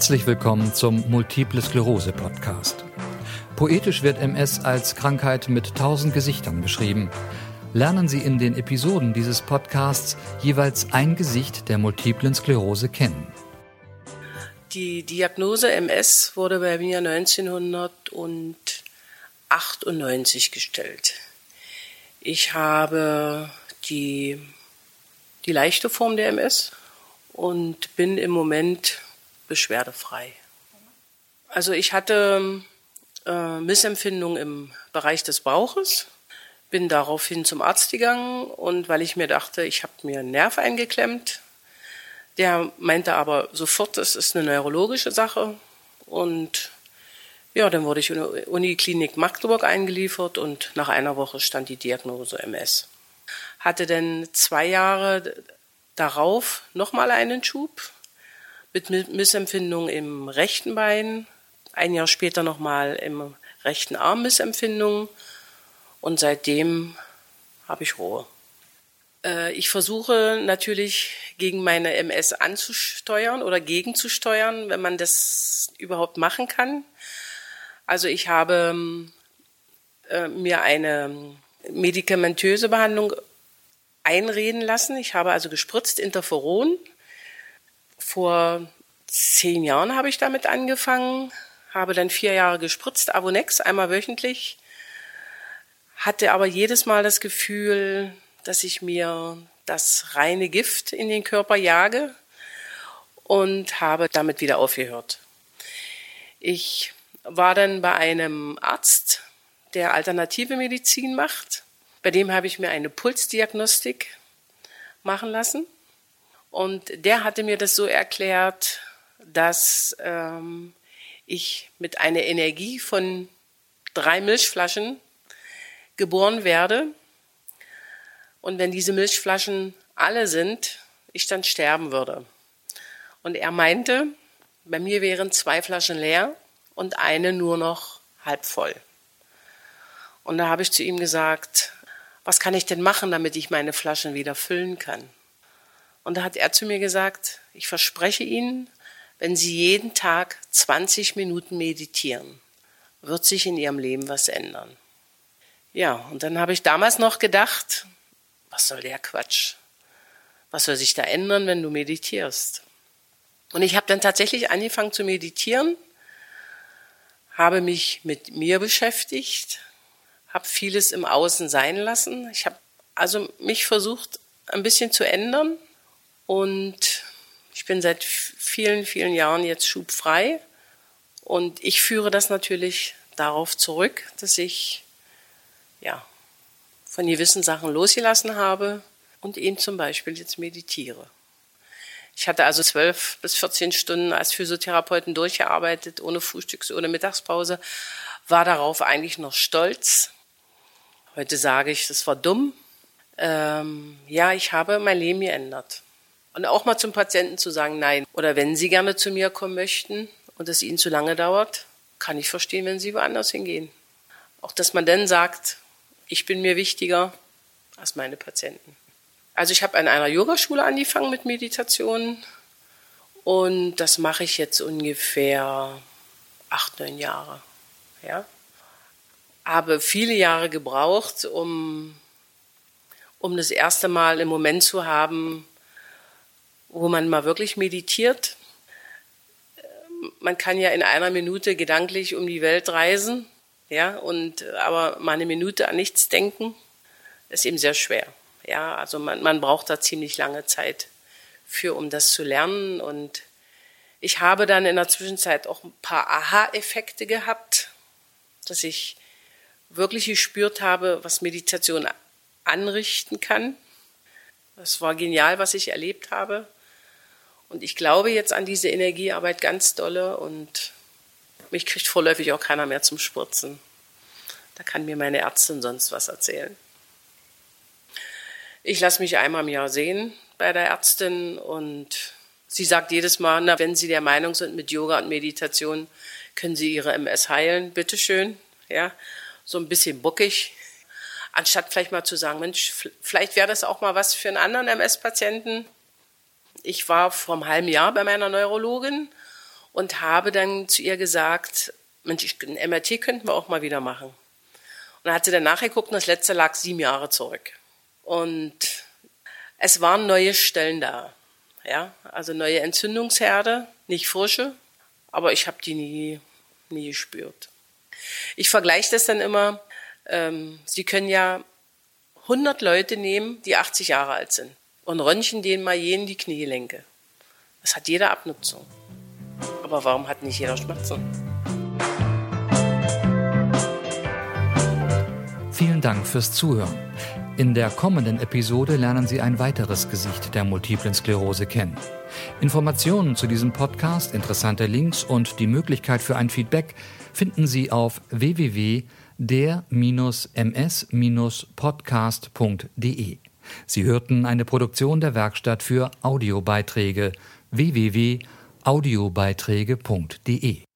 Herzlich willkommen zum Multiple Sklerose Podcast. Poetisch wird MS als Krankheit mit tausend Gesichtern beschrieben. Lernen Sie in den Episoden dieses Podcasts jeweils ein Gesicht der multiplen Sklerose kennen. Die Diagnose MS wurde bei mir 1998 gestellt. Ich habe die, die leichte Form der MS und bin im Moment beschwerdefrei. Also ich hatte äh, Missempfindung im Bereich des Bauches, bin daraufhin zum Arzt gegangen und weil ich mir dachte, ich habe mir einen Nerv eingeklemmt, der meinte aber sofort, es ist eine neurologische Sache und ja, dann wurde ich in die Uniklinik Magdeburg eingeliefert und nach einer Woche stand die Diagnose MS. Hatte dann zwei Jahre darauf nochmal einen Schub mit Missempfindung im rechten Bein, ein Jahr später nochmal im rechten Arm Missempfindung und seitdem habe ich Ruhe. Äh, ich versuche natürlich gegen meine MS anzusteuern oder gegenzusteuern, wenn man das überhaupt machen kann. Also ich habe äh, mir eine medikamentöse Behandlung einreden lassen. Ich habe also gespritzt Interferon vor zehn Jahren habe ich damit angefangen, habe dann vier Jahre gespritzt, Avonex, einmal wöchentlich, hatte aber jedes Mal das Gefühl, dass ich mir das reine Gift in den Körper jage und habe damit wieder aufgehört. Ich war dann bei einem Arzt, der alternative Medizin macht. Bei dem habe ich mir eine Pulsdiagnostik machen lassen. Und der hatte mir das so erklärt, dass ähm, ich mit einer Energie von drei Milchflaschen geboren werde. Und wenn diese Milchflaschen alle sind, ich dann sterben würde. Und er meinte, bei mir wären zwei Flaschen leer und eine nur noch halb voll. Und da habe ich zu ihm gesagt, was kann ich denn machen, damit ich meine Flaschen wieder füllen kann? Und da hat er zu mir gesagt, ich verspreche Ihnen, wenn Sie jeden Tag 20 Minuten meditieren, wird sich in Ihrem Leben was ändern. Ja, und dann habe ich damals noch gedacht, was soll der Quatsch? Was soll sich da ändern, wenn du meditierst? Und ich habe dann tatsächlich angefangen zu meditieren, habe mich mit mir beschäftigt, habe vieles im Außen sein lassen. Ich habe also mich versucht, ein bisschen zu ändern, und ich bin seit vielen, vielen Jahren jetzt schubfrei. Und ich führe das natürlich darauf zurück, dass ich ja, von gewissen Sachen losgelassen habe und eben zum Beispiel jetzt meditiere. Ich hatte also zwölf bis 14 Stunden als Physiotherapeuten durchgearbeitet, ohne Frühstücks-, ohne Mittagspause, war darauf eigentlich noch stolz. Heute sage ich, das war dumm. Ähm, ja, ich habe mein Leben geändert. Und auch mal zum Patienten zu sagen, nein. Oder wenn Sie gerne zu mir kommen möchten und es Ihnen zu lange dauert, kann ich verstehen, wenn Sie woanders hingehen. Auch dass man dann sagt, ich bin mir wichtiger als meine Patienten. Also ich habe an einer Yogaschule angefangen mit Meditation und das mache ich jetzt ungefähr acht, neun Jahre. Ja? Habe viele Jahre gebraucht, um, um das erste Mal im Moment zu haben, wo man mal wirklich meditiert. Man kann ja in einer Minute gedanklich um die Welt reisen, ja, und aber mal eine Minute an nichts denken, ist eben sehr schwer. Ja, also man, man braucht da ziemlich lange Zeit für, um das zu lernen. Und ich habe dann in der Zwischenzeit auch ein paar Aha-Effekte gehabt, dass ich wirklich gespürt habe, was Meditation anrichten kann. Das war genial, was ich erlebt habe. Und ich glaube jetzt an diese Energiearbeit ganz dolle und mich kriegt vorläufig auch keiner mehr zum Spritzen. Da kann mir meine Ärztin sonst was erzählen. Ich lasse mich einmal im Jahr sehen bei der Ärztin und sie sagt jedes Mal, na, wenn Sie der Meinung sind, mit Yoga und Meditation können Sie Ihre MS heilen, bitteschön. Ja, so ein bisschen buckig. Anstatt vielleicht mal zu sagen, Mensch, vielleicht wäre das auch mal was für einen anderen MS-Patienten ich war vor einem halben Jahr bei meiner Neurologin und habe dann zu ihr gesagt, Mensch, ein MRT könnten wir auch mal wieder machen. Und dann hat sie dann nachgeguckt und das letzte lag sieben Jahre zurück. Und es waren neue Stellen da. Ja, also neue Entzündungsherde, nicht frische, aber ich habe die nie, nie gespürt. Ich vergleiche das dann immer, ähm, Sie können ja 100 Leute nehmen, die 80 Jahre alt sind und röntgen denen mal jeden die Kniegelenke. Das hat jeder Abnutzung. Aber warum hat nicht jeder Schmerzen? Vielen Dank fürs Zuhören. In der kommenden Episode lernen Sie ein weiteres Gesicht der multiplen Sklerose kennen. Informationen zu diesem Podcast, interessante Links und die Möglichkeit für ein Feedback finden Sie auf www.der-ms-podcast.de. Sie hörten eine Produktion der Werkstatt für Audiobeiträge www.audiobeiträge.de